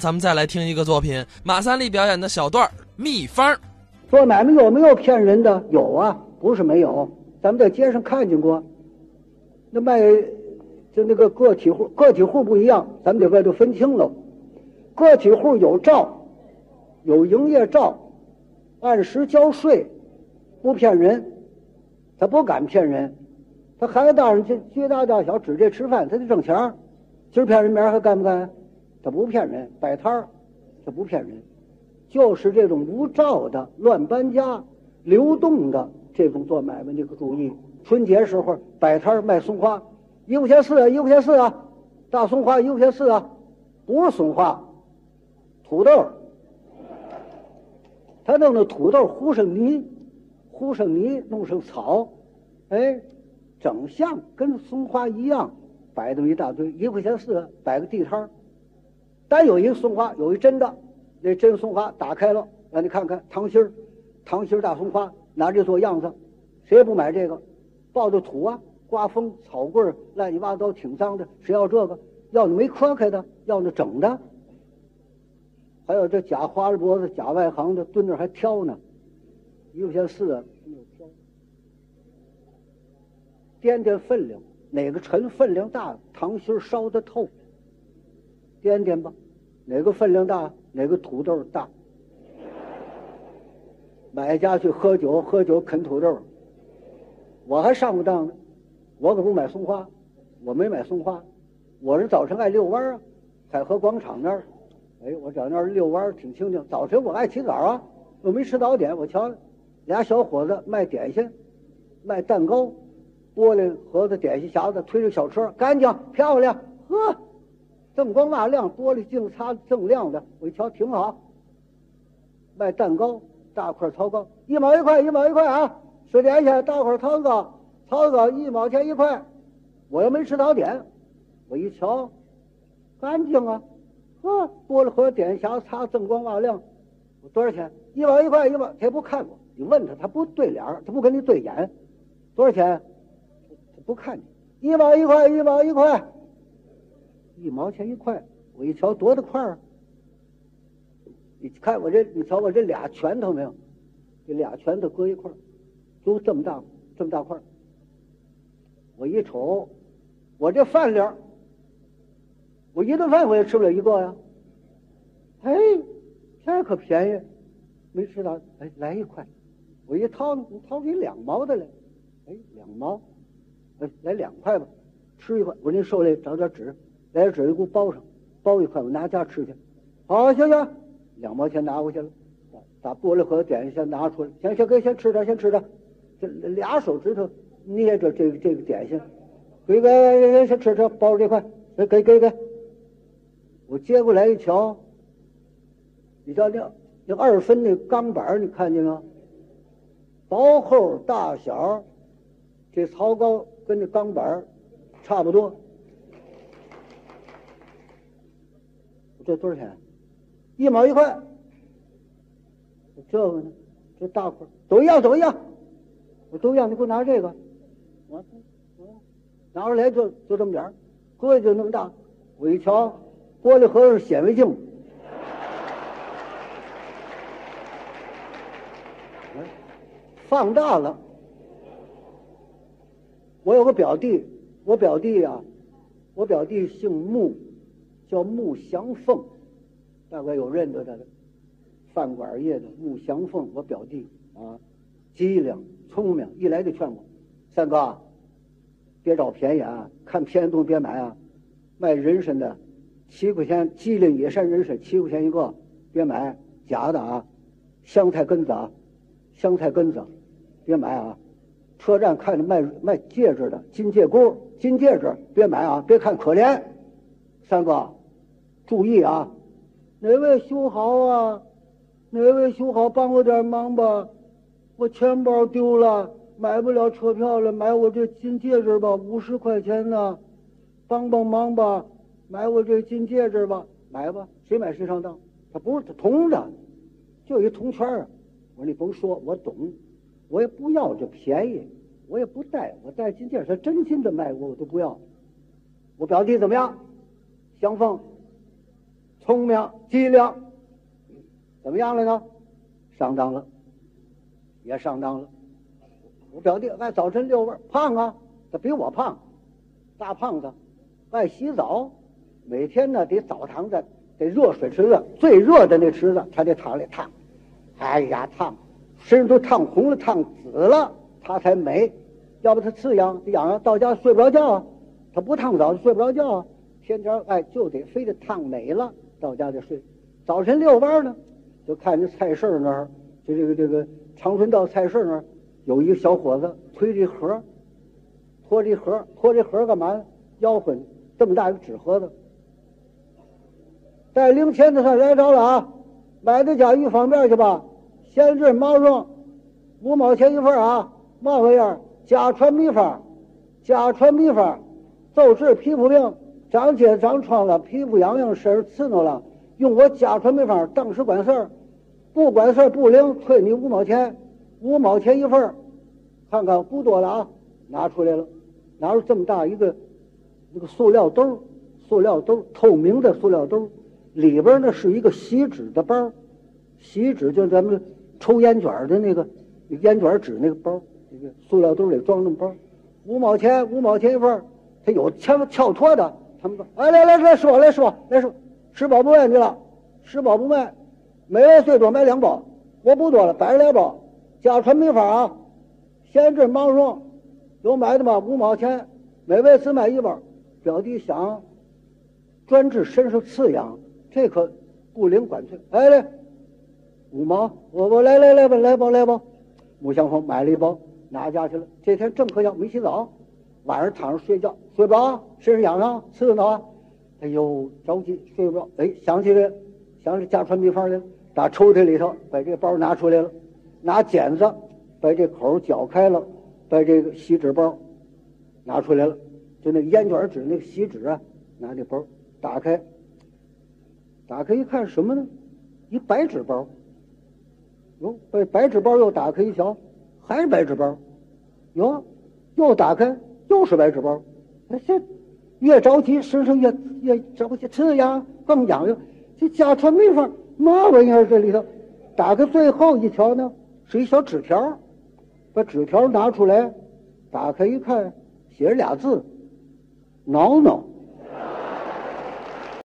咱们再来听一个作品，马三立表演的小段秘方。做买卖有没有骗人的？有啊，不是没有。咱们在街上看见过，那卖就那个个体户，个体户不一样，咱们得外头分清了。个体户有照，有营业照，按时交税，不骗人，他不敢骗人。他孩子大人就绝大大小指这吃饭，他得挣钱。今儿骗人，明儿还干不干？他不骗人，摆摊儿，他不骗人。就是这种无照的、乱搬家、流动的这种做买卖这个主意。春节时候摆摊儿卖松花，一块钱四啊，一块钱四啊，大松花一块钱四啊，不是松花，土豆。他弄那土豆糊上泥，糊上泥弄上草，哎，整像跟松花一样，摆这么一大堆，一块钱四，摆个地摊儿。单有一个松花，有一真的，那真松花打开了，让你看看糖心儿，糖心儿大松花，拿这做样子，谁也不买这个，抱着土啊，刮风草棍儿乱七八糟挺脏的，谁要这个？要那没磕开的，要那整的。还有这假花了脖子、假外行的，蹲那还挑呢，一块钱四啊，挑，掂掂分量，哪个沉分量大，糖心烧得透，掂掂吧。哪个分量大，哪个土豆大。买家去喝酒，喝酒啃土豆。我还上过当呢，我可不买松花，我没买松花，我是早晨爱遛弯啊，海河广场那儿。哎，我找那儿遛弯挺清静。早晨我爱起早啊，我没吃早点，我瞧俩小伙子卖点心，卖蛋糕，玻璃盒子、点心匣子，推着小车，干净漂亮，呵。锃光瓦亮，玻璃镜擦锃亮的，我一瞧挺好。卖蛋糕，大块曹糕，一毛一块，一毛一块啊！十点钱，大块曹糕，曹糕一毛钱一块。我又没吃早点，我一瞧，干净啊！呵，玻璃盒点匣擦锃光瓦亮，我多少钱？一毛一块，一毛。他也不看我，你问他，他不对脸他不跟你对眼。多少钱？他不看你。一毛一块，一毛一块。一毛钱一块，我一瞧多大块儿！你看我这，你瞧我这俩拳头没有？这俩拳头搁一块儿，都这么大，这么大块儿。我一瞅，我这饭量，我一顿饭我也吃不了一个呀。哎，这可便宜，没吃到，哎，来一块。我一掏，你掏出两毛的来，哎，两毛，哎，来两块吧，吃一块。我说您手里找点纸。来纸，给我包上，包一块，我拿家吃去。好，行行，两毛钱拿回去了。把玻璃盒点心先拿出来，行行给先吃着，先吃着。这俩手指头捏着这个这个点心，给给给先吃吃，包着这块，给给给。我接过来一瞧，你瞧那那二分那钢板你看见没有？薄厚大小，这槽高跟这钢板差不多。这多少钱？一毛一块。这个呢？这大块都一样，都一样。我都一样，你给我拿这个。我拿出来就就这么点儿，搁就那么大。我一瞧，玻璃盒是显微镜，放大了。我有个表弟，我表弟呀，我表弟姓穆。叫穆祥凤，大概有认得他的，饭馆业的穆祥凤，我表弟啊，机灵聪明，一来就劝我，三哥，别找便宜啊，看便宜东西别买啊，卖人参的，七块钱，机灵野山人参七块钱一个，别买，假的啊，香菜根子啊，香菜根子，别买啊，车站看着卖卖戒指的金戒箍，金戒指别买啊，别看可怜。三哥，注意啊！哪位修好啊？哪位修好，帮我点忙吧！我钱包丢了，买不了车票了，买我这金戒指吧，五十块钱呢，帮帮忙吧！买我这金戒指吧，买吧，谁买谁上当。它不是铜的，就一铜圈儿。我说你甭说，我懂，我也不要这便宜，我也不戴，我戴金戒指，他真金的卖我我都不要。我表弟怎么样？香凤，聪明机灵，怎么样了呢？上当了，也上当了。我表弟爱早晨遛弯，胖啊，他比我胖，大胖子，爱洗澡，每天呢得澡堂子得热水池子最热的那池子，他得躺里烫。哎呀，烫，身上都烫红了、烫紫了，他才美。要不他刺痒，痒痒到家睡不着觉啊。他不烫澡就睡不着觉啊。天天哎就得非得烫美了，到家就睡。早晨遛弯呢，就看见菜市那儿，就这个这个长春道菜市那儿。有一个小伙子推着盒，拖着盒，拖着盒干嘛？呢？吆喝，这么大一个纸盒子，带零钱的算来着了啊！买的甲鱼方便去吧，先制毛绒，五毛钱一份啊！嘛？玩意儿？家传秘方，家传秘方，就治皮肤病，长疖长疮了，皮肤痒痒，身上刺挠了，用我家传秘方，当时管事儿，不管事儿不灵，退你五毛钱。五毛钱一份儿看看不多了啊，拿出来了，拿出这么大一个那个塑料兜塑料兜透明的塑料兜里边呢是一个锡纸的包锡纸就咱们抽烟卷的那个烟卷纸那个包这个塑料兜里装那么包，五毛钱，五毛钱一份儿，它有敲撬脱的，他们说，哎，来来来说来说来说，吃饱不卖你了，吃饱不卖，每人最多买两包，我不多了，百十来包。家传秘方啊，闲置毛绒，有买的吗？五毛钱，每位只买一包。表弟想专治身上刺痒，这可不灵管脆。哎嘞，五毛，我我来来来吧，来包来包。穆香峰买了一包，拿家去了。这天正喝药，没洗澡，晚上躺着睡觉，睡不着，身上痒痒，刺挠啊。哎呦，着急睡不着。哎，想起来，想起家传秘方来了，打抽屉里头把这包拿出来了。拿剪子把这口绞开了，把这个锡纸包拿出来了，就那个烟卷纸那个锡纸啊，拿这包打开，打开一看什么呢？一白纸包。哟，把白纸包又打开一瞧，还是白纸包。哟，又打开又是白纸包。那，这越着急身上越越着急，刺痒更痒痒。这家传秘方嘛玩意儿？这里头打开最后一条呢？是一小纸条，把纸条拿出来，打开一看，写着俩字：挠挠。